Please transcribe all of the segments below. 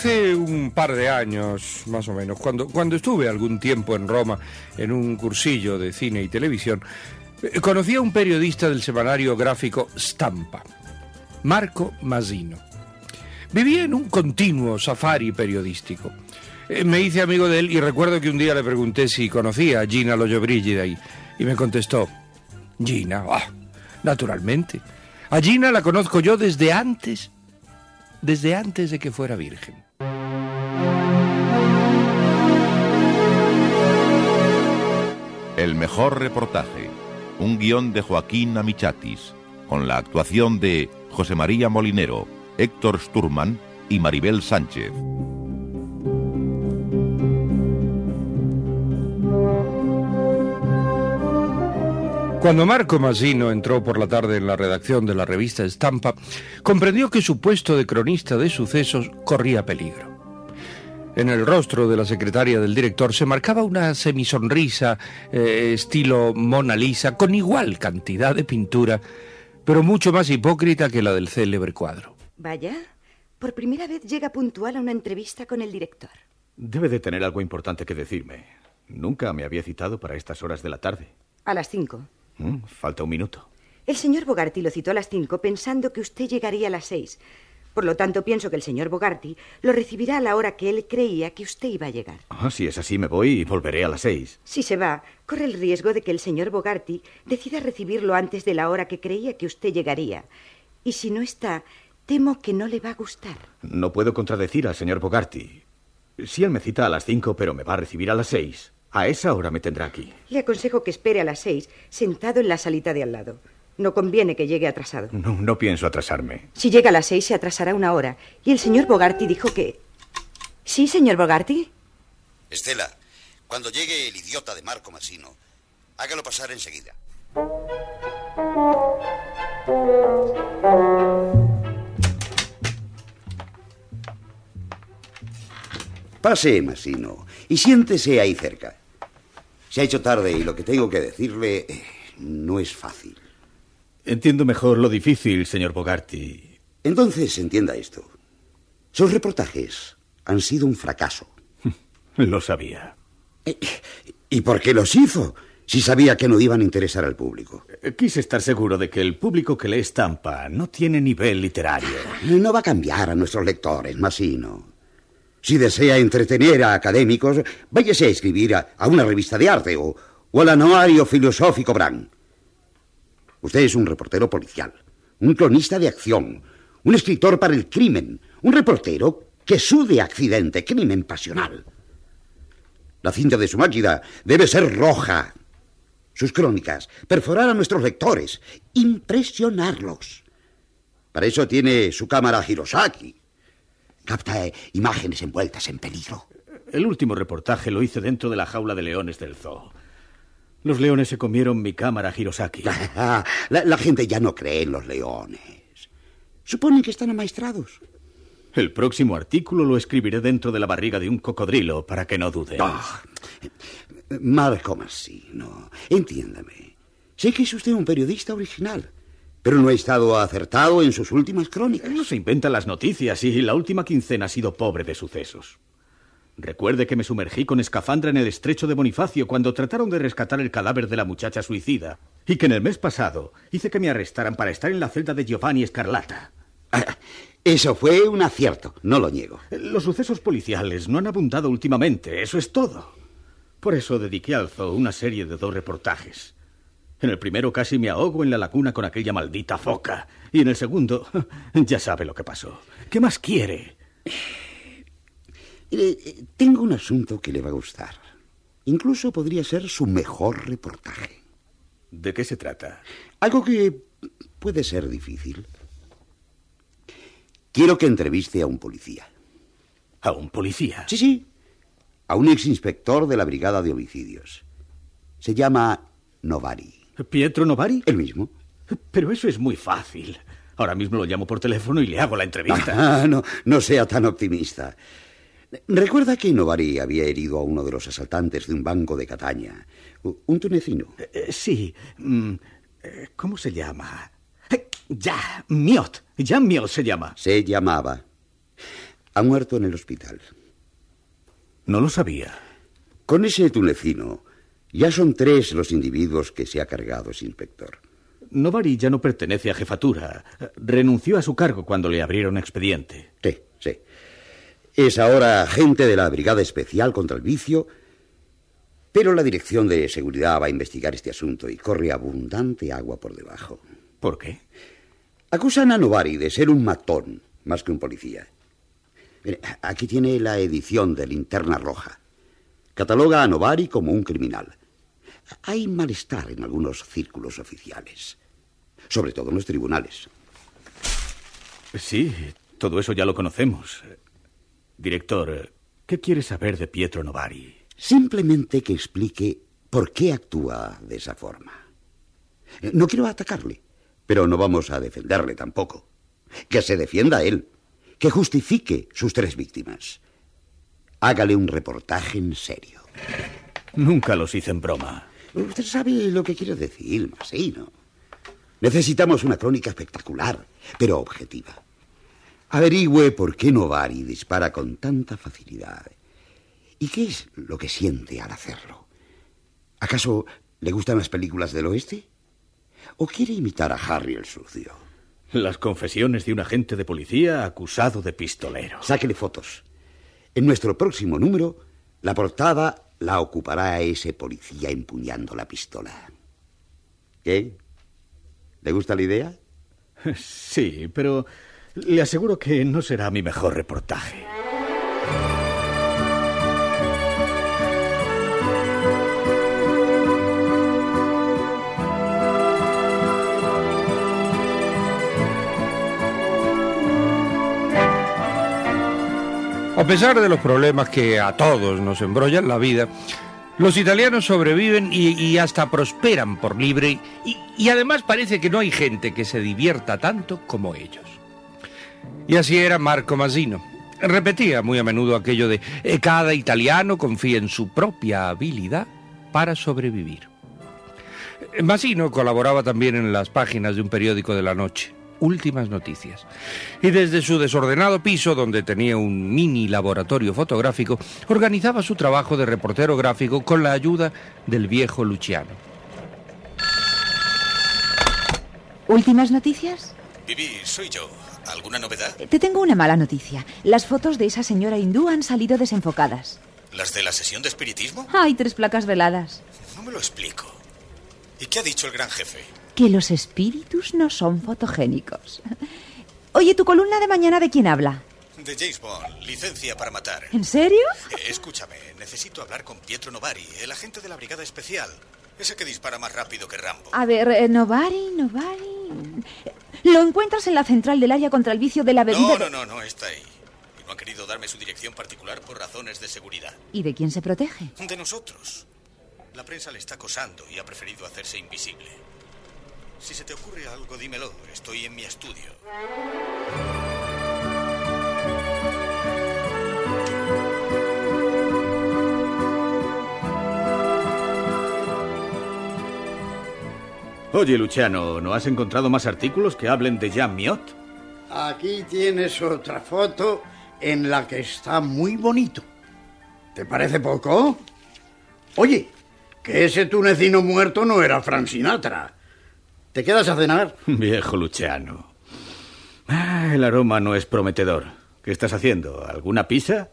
Hace un par de años, más o menos, cuando, cuando estuve algún tiempo en Roma en un cursillo de cine y televisión, eh, conocí a un periodista del semanario gráfico Stampa, Marco Masino. Vivía en un continuo safari periodístico. Eh, Me hice amigo de él y recuerdo que un día le pregunté si conocía a Gina Lollobrigida y, y me contestó, Gina, ah, naturalmente. A Gina la conozco yo desde antes, desde antes de que fuera virgen. El mejor reportaje. Un guion de Joaquín Amichatis, con la actuación de José María Molinero, Héctor Sturman y Maribel Sánchez. Cuando Marco Masino entró por la tarde en la redacción de la revista Estampa, comprendió que su puesto de cronista de sucesos corría peligro. En el rostro de la secretaria del director se marcaba una semisonrisa eh, estilo Mona Lisa con igual cantidad de pintura, pero mucho más hipócrita que la del célebre cuadro. Vaya, por primera vez llega puntual a una entrevista con el director. Debe de tener algo importante que decirme. Nunca me había citado para estas horas de la tarde. A las cinco. Mm, falta un minuto. El señor Bogarty lo citó a las cinco pensando que usted llegaría a las seis. Por lo tanto, pienso que el señor Bogarty lo recibirá a la hora que él creía que usted iba a llegar. Ah, si es así, me voy y volveré a las seis. Si se va, corre el riesgo de que el señor Bogarty decida recibirlo antes de la hora que creía que usted llegaría. Y si no está, temo que no le va a gustar. No puedo contradecir al señor Bogarty. Si él me cita a las cinco, pero me va a recibir a las seis, a esa hora me tendrá aquí. Le aconsejo que espere a las seis, sentado en la salita de al lado. No conviene que llegue atrasado. No, no pienso atrasarme. Si llega a las seis, se atrasará una hora. Y el señor Bogarty dijo que... ¿Sí, señor Bogarty? Estela, cuando llegue el idiota de Marco Masino, hágalo pasar enseguida. Pase, Masino, y siéntese ahí cerca. Se ha hecho tarde y lo que tengo que decirle eh, no es fácil. Entiendo mejor lo difícil, señor Bogarty. Entonces, entienda esto. Sus reportajes han sido un fracaso. Lo sabía. ¿Y por qué los hizo? Si sabía que no iban a interesar al público. Eh, Quise estar seguro de que el público que lee estampa no tiene nivel literario. No va a cambiar a nuestros lectores, Masino. Si desea entretener a académicos, váyase a escribir a, a una revista de arte o, o al anuario filosófico Brand. Usted es un reportero policial, un cronista de acción, un escritor para el crimen, un reportero que sude accidente, crimen pasional. La cinta de su máquina debe ser roja. Sus crónicas, perforar a nuestros lectores, impresionarlos. Para eso tiene su cámara Hirosaki. Capta imágenes envueltas en peligro. El último reportaje lo hice dentro de la jaula de leones del zoo. Los leones se comieron mi cámara Hirosaki. La, la gente ya no cree en los leones. Suponen que están amaestrados. El próximo artículo lo escribiré dentro de la barriga de un cocodrilo para que no dude. Ah, Marco Massino, entiéndame. Sé que es usted un periodista original, pero no ha estado acertado en sus últimas crónicas. No se inventan las noticias y la última quincena ha sido pobre de sucesos. Recuerde que me sumergí con escafandra en el estrecho de Bonifacio cuando trataron de rescatar el cadáver de la muchacha suicida. Y que en el mes pasado hice que me arrestaran para estar en la celda de Giovanni Escarlata. Ah, Eso fue un acierto, no lo niego. Los sucesos policiales no han abundado últimamente, eso es todo. Por eso dediqué al zoo una serie de dos reportajes. En el primero casi me ahogo en la laguna con aquella maldita foca. Y en el segundo, ya sabe lo que pasó. ¿Qué más quiere? Eh, tengo un asunto que le va a gustar. Incluso podría ser su mejor reportaje. ¿De qué se trata? Algo que puede ser difícil. Quiero que entreviste a un policía. ¿A un policía? Sí, sí. A un exinspector de la Brigada de Homicidios. Se llama Novari. ¿Pietro Novari? El mismo. Pero eso es muy fácil. Ahora mismo lo llamo por teléfono y le hago la entrevista. Ah, no, no sea tan optimista. Recuerda que Novari había herido a uno de los asaltantes de un banco de Cataña. Un tunecino. Eh, eh, sí. Mm, eh, ¿Cómo se llama? Ya, Miot. Ya Miot se llama. Se llamaba. Ha muerto en el hospital. No lo sabía. Con ese tunecino, ya son tres los individuos que se ha cargado ese inspector. Novari ya no pertenece a jefatura. Renunció a su cargo cuando le abrieron expediente. Sí, sí. Es ahora agente de la Brigada Especial contra el Vicio, pero la Dirección de Seguridad va a investigar este asunto y corre abundante agua por debajo. ¿Por qué? Acusan a Novari de ser un matón, más que un policía. Mire, aquí tiene la edición de Linterna Roja. Cataloga a Novari como un criminal. Hay malestar en algunos círculos oficiales, sobre todo en los tribunales. Sí, todo eso ya lo conocemos. Director, ¿qué quiere saber de Pietro Novari? Simplemente que explique por qué actúa de esa forma. No quiero atacarle, pero no vamos a defenderle tampoco. Que se defienda él, que justifique sus tres víctimas. Hágale un reportaje en serio. Nunca los hice en broma. Usted sabe lo que quiero decir, Masino. Necesitamos una crónica espectacular, pero objetiva. Averigüe por qué Novari dispara con tanta facilidad. ¿Y qué es lo que siente al hacerlo? ¿Acaso le gustan las películas del oeste? ¿O quiere imitar a Harry el sucio? Las confesiones de un agente de policía acusado de pistolero. Sáquele fotos. En nuestro próximo número, la portada la ocupará ese policía empuñando la pistola. ¿Qué? ¿Le gusta la idea? Sí, pero le aseguro que no será mi mejor reportaje. A pesar de los problemas que a todos nos embrollan la vida, los italianos sobreviven y, hasta prosperan por libre y, y además parece que no hay gente que se divierta tanto como ellos. Y así era Marco Mazzino. Repetía muy a menudo aquello de "Eh, cada italiano confía en su propia habilidad para sobrevivir. Mazzino colaboraba también en las páginas de un periódico de la noche, Últimas Noticias. Y desde su desordenado piso, donde tenía un mini laboratorio fotográfico, organizaba su trabajo de reportero gráfico con la ayuda del viejo Luciano. ¿Últimas noticias? Vivi, soy yo. ¿Alguna novedad? Te tengo una mala noticia. Las fotos de esa señora hindú han salido desenfocadas. ¿Las de la sesión de espiritismo? Hay tres placas veladas. No me lo explico. ¿Y qué ha dicho el gran jefe? Que los espíritus no son fotogénicos. Oye, ¿tu columna de mañana de quién habla? De James Bond, licencia para matar. ¿En serio? Eh, escúchame, necesito hablar con Pietro Novari, el agente de la Brigada Especial. Ese que dispara más rápido que Rambo. A ver, eh, Novari, Novari. Lo encuentras en la central del área contra el vicio de la avenida. No, no, no, no está ahí. Y no ha querido darme su dirección particular por razones de seguridad. ¿Y de quién se protege? De nosotros. La prensa le está acosando y ha preferido hacerse invisible. Si se te ocurre algo, dímelo. Estoy en mi estudio. Oye, Luciano, ¿no has encontrado más artículos que hablen de Jean Miot? Aquí tienes otra foto en la que está muy bonito. ¿Te parece poco? Oye, que ese tunecino muerto no era Frank Sinatra. ¿Te quedas a cenar? Viejo Luciano. Ah, el aroma no es prometedor. ¿Qué estás haciendo? ¿Alguna pizza?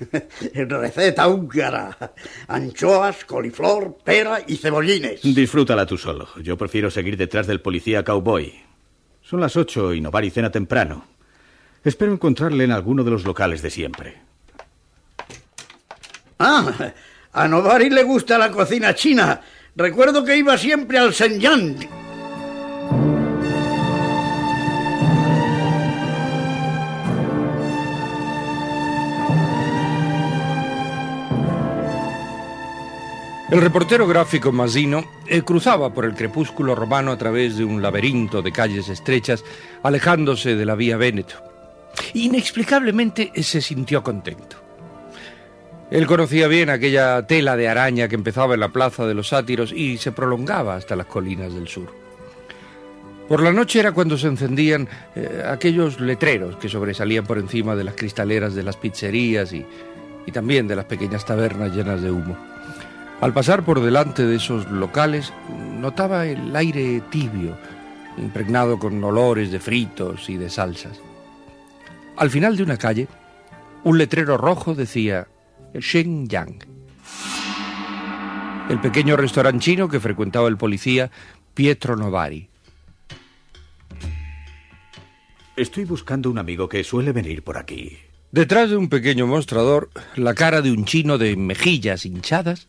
Receta húngara. Anchoas, coliflor, pera y cebollines. Disfrútala tú solo. Yo prefiero seguir detrás del policía cowboy. Son las ocho y Novari cena temprano. Espero encontrarle en alguno de los locales de siempre. Ah, a Novari le gusta la cocina china. Recuerdo que iba siempre al Shenyang. El reportero gráfico Masino eh, cruzaba por el crepúsculo romano a través de un laberinto de calles estrechas, alejándose de la vía Véneto. Inexplicablemente eh, se sintió contento. Él conocía bien aquella tela de araña que empezaba en la plaza de los sátiros y se prolongaba hasta las colinas del sur. Por la noche era cuando se encendían eh, aquellos letreros que sobresalían por encima de las cristaleras de las pizzerías y, y también de las pequeñas tabernas llenas de humo. Al pasar por delante de esos locales, notaba el aire tibio, impregnado con olores de fritos y de salsas. Al final de una calle, un letrero rojo decía Shenyang. El pequeño restaurante chino que frecuentaba el policía Pietro Novari. Estoy buscando un amigo que suele venir por aquí. Detrás de un pequeño mostrador, la cara de un chino de mejillas hinchadas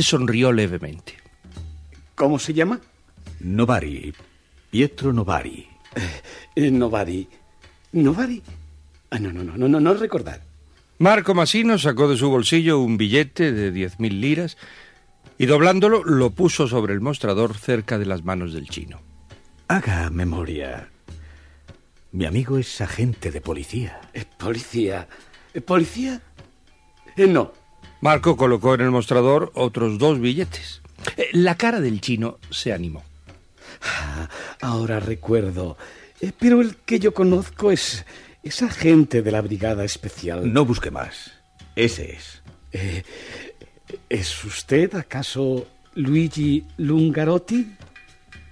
sonrió levemente. ¿Cómo se llama? Novari. Pietro Novari. Eh, Novari. ¿Novari? Ah, no, no, no, no, no, no recordar. Marco Masino sacó de su bolsillo un billete de diez mil liras y doblándolo lo puso sobre el mostrador cerca de las manos del chino. Haga memoria. Mi amigo es agente de policía. ¿Es policía? ¿Es ¿Policía? Eh, no. Marco colocó en el mostrador otros dos billetes. Eh, La cara del chino se animó. Ah, ahora recuerdo. Eh, pero el que yo conozco es. es agente de la Brigada Especial. No busque más. Ese es. Eh, ¿Es usted acaso Luigi Lungarotti?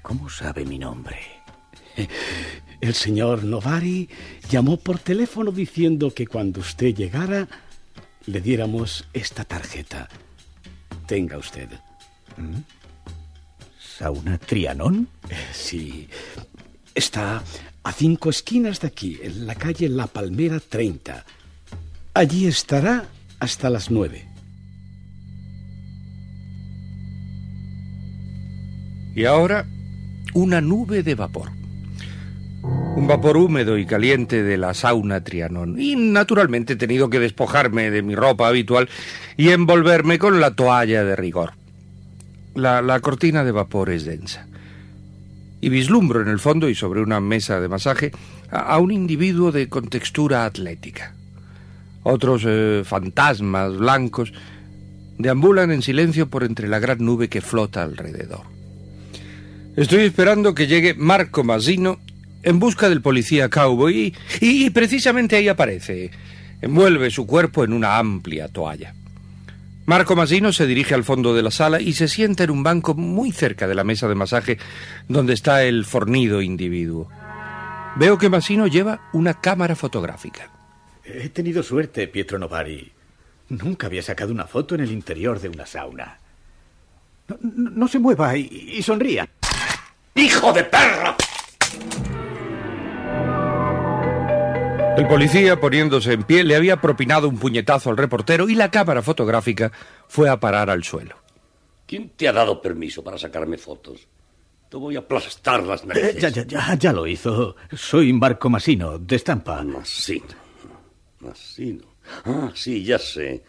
¿Cómo sabe mi nombre? El señor Novari llamó por teléfono diciendo que cuando usted llegara le diéramos esta tarjeta. Tenga usted. ¿Mm? ¿Sauna Trianón? Eh, Sí. Está a cinco esquinas de aquí, en la calle La Palmera 30. Allí estará hasta las nueve. Y ahora, una nube de vapor. Un vapor húmedo y caliente de la sauna Trianón. Y naturalmente he tenido que despojarme de mi ropa habitual y envolverme con la toalla de rigor. La, cortina de vapor es densa. Y vislumbro en el fondo y sobre una mesa de masaje a, a un individuo de contextura atlética. Otros eh, fantasmas blancos deambulan en silencio por entre la gran nube que flota alrededor. Estoy esperando que llegue Marco Masino en busca del policía cowboy y, y precisamente ahí aparece. Envuelve su cuerpo en una amplia toalla. Marco Masino se dirige al fondo de la sala y se sienta en un banco muy cerca de la mesa de masaje donde está el fornido individuo. Veo que Masino lleva una cámara fotográfica. He tenido suerte, Pietro Novari. Nunca había sacado una foto en el interior de una sauna. No, no- no se mueva y, y sonría. ¡Hijo de perra! El policía, poniéndose en pie, le había propinado un puñetazo al reportero y la cámara fotográfica fue a parar al suelo. ¿Quién te ha dado permiso para sacarme fotos? Te voy a aplastar las Eh, narices. ya, ya, ya, ya lo hizo. Soy Marco Masino, de estampa. Masino. Masino. Ah, sí, ya sé.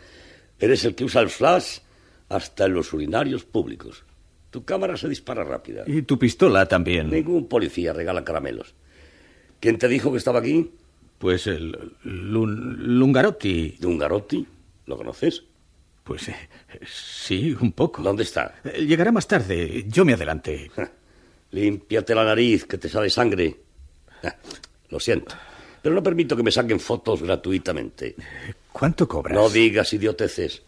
Eres el que usa el flash hasta en los urinarios públicos. Tu cámara se dispara rápida. Y tu pistola también. Ningún policía regala caramelos. ¿Quién te dijo que estaba aquí? Pues el Lun- Lungarotti. ¿Lungarotti? ¿Lo conoces? Pues eh, sí, un poco. ¿Dónde está? Eh, Llegará más tarde. Yo me adelanté. Límpiate la nariz, que te sale sangre. Lo siento. Pero no permito que me saquen fotos gratuitamente. ¿Cuánto cobras? No digas idioteces.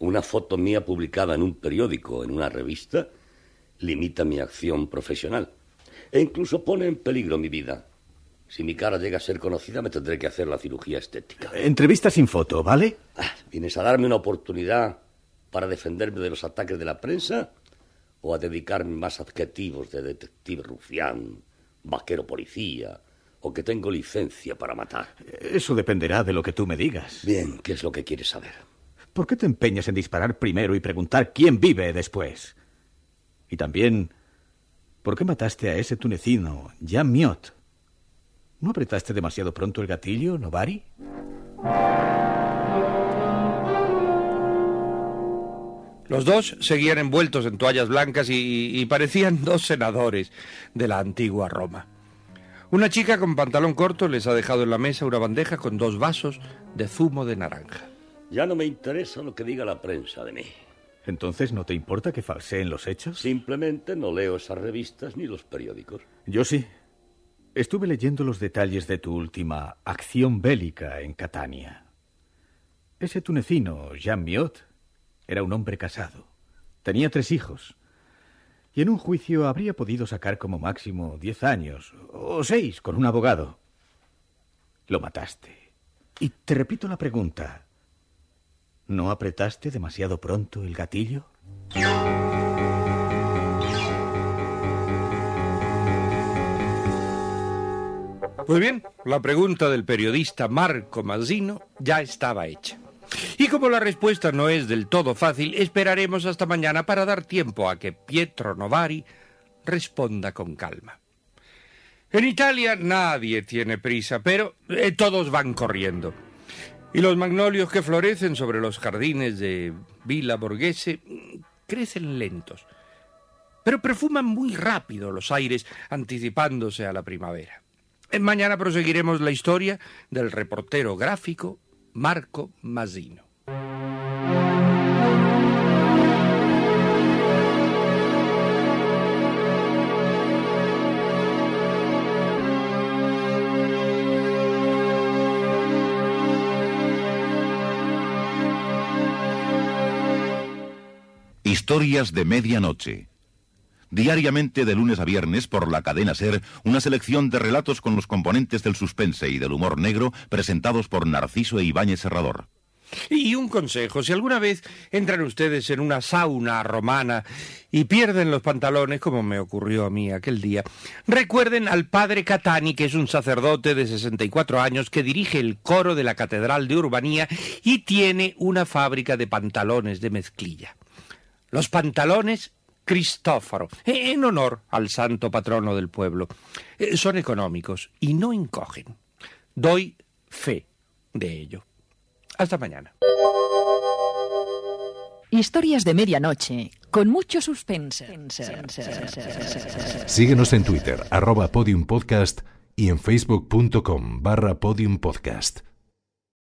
Una foto mía publicada en un periódico, en una revista, limita mi acción profesional. E incluso pone en peligro mi vida. Si mi cara llega a ser conocida, me tendré que hacer la cirugía estética. Entrevista sin foto, ¿vale? Ah, ¿Vienes a darme una oportunidad para defenderme de los ataques de la prensa? ¿O a dedicarme más adjetivos de detective rufián, vaquero policía, o que tengo licencia para matar? Eso dependerá de lo que tú me digas. Bien, ¿qué es lo que quieres saber? ¿Por qué te empeñas en disparar primero y preguntar quién vive después? Y también, ¿por qué mataste a ese tunecino, Jan Miot? ¿No apretaste demasiado pronto el gatillo, Novari? Los dos seguían envueltos en toallas blancas y, y, parecían dos senadores de la antigua Roma. Una chica con pantalón corto les ha dejado en la mesa una bandeja con dos vasos de zumo de naranja. Ya no me interesa lo que diga la prensa de mí. ¿Entonces no te importa que falseen los hechos? Simplemente no leo esas revistas ni los periódicos. Yo sí. Estuve leyendo los detalles de tu última acción bélica en Catania. Ese tunecino, Jean Miot, era un hombre casado. Tenía tres hijos. Y en un juicio habría podido sacar como máximo diez años, o seis, con un abogado. Lo mataste. Y te repito la pregunta. ¿No apretaste demasiado pronto el gatillo? Pues bien, la pregunta del periodista Marco Mazzino ya estaba hecha. Y como la respuesta no es del todo fácil, esperaremos hasta mañana para dar tiempo a que Pietro Novari responda con calma. En Italia nadie tiene prisa, pero eh, todos van corriendo. Y los magnolios que florecen sobre los jardines de Villa Borghese crecen lentos, pero perfuman muy rápido los aires anticipándose a la primavera. Mañana proseguiremos la historia del reportero gráfico Marco Mazzino. Historias de medianoche. Diariamente de lunes a viernes por la cadena Ser, una selección de relatos con los componentes del suspense y del humor negro presentados por Narciso e Ibáñez Serrador. Y un consejo, si alguna vez entran ustedes en una sauna romana y pierden los pantalones, como me ocurrió a mí aquel día, recuerden al padre Catani, que es un sacerdote de 64 años que dirige el coro de la Catedral de Urbanía y tiene una fábrica de pantalones de mezclilla. Los pantalones Cristóforo, en honor al santo patrono del pueblo. Eh, son económicos y no encogen. Doy fe de ello. Hasta mañana. Historias de medianoche, con mucho suspense. Síguenos en Twitter, arroba podiumpodcast y en facebook.com barra podiumpodcast.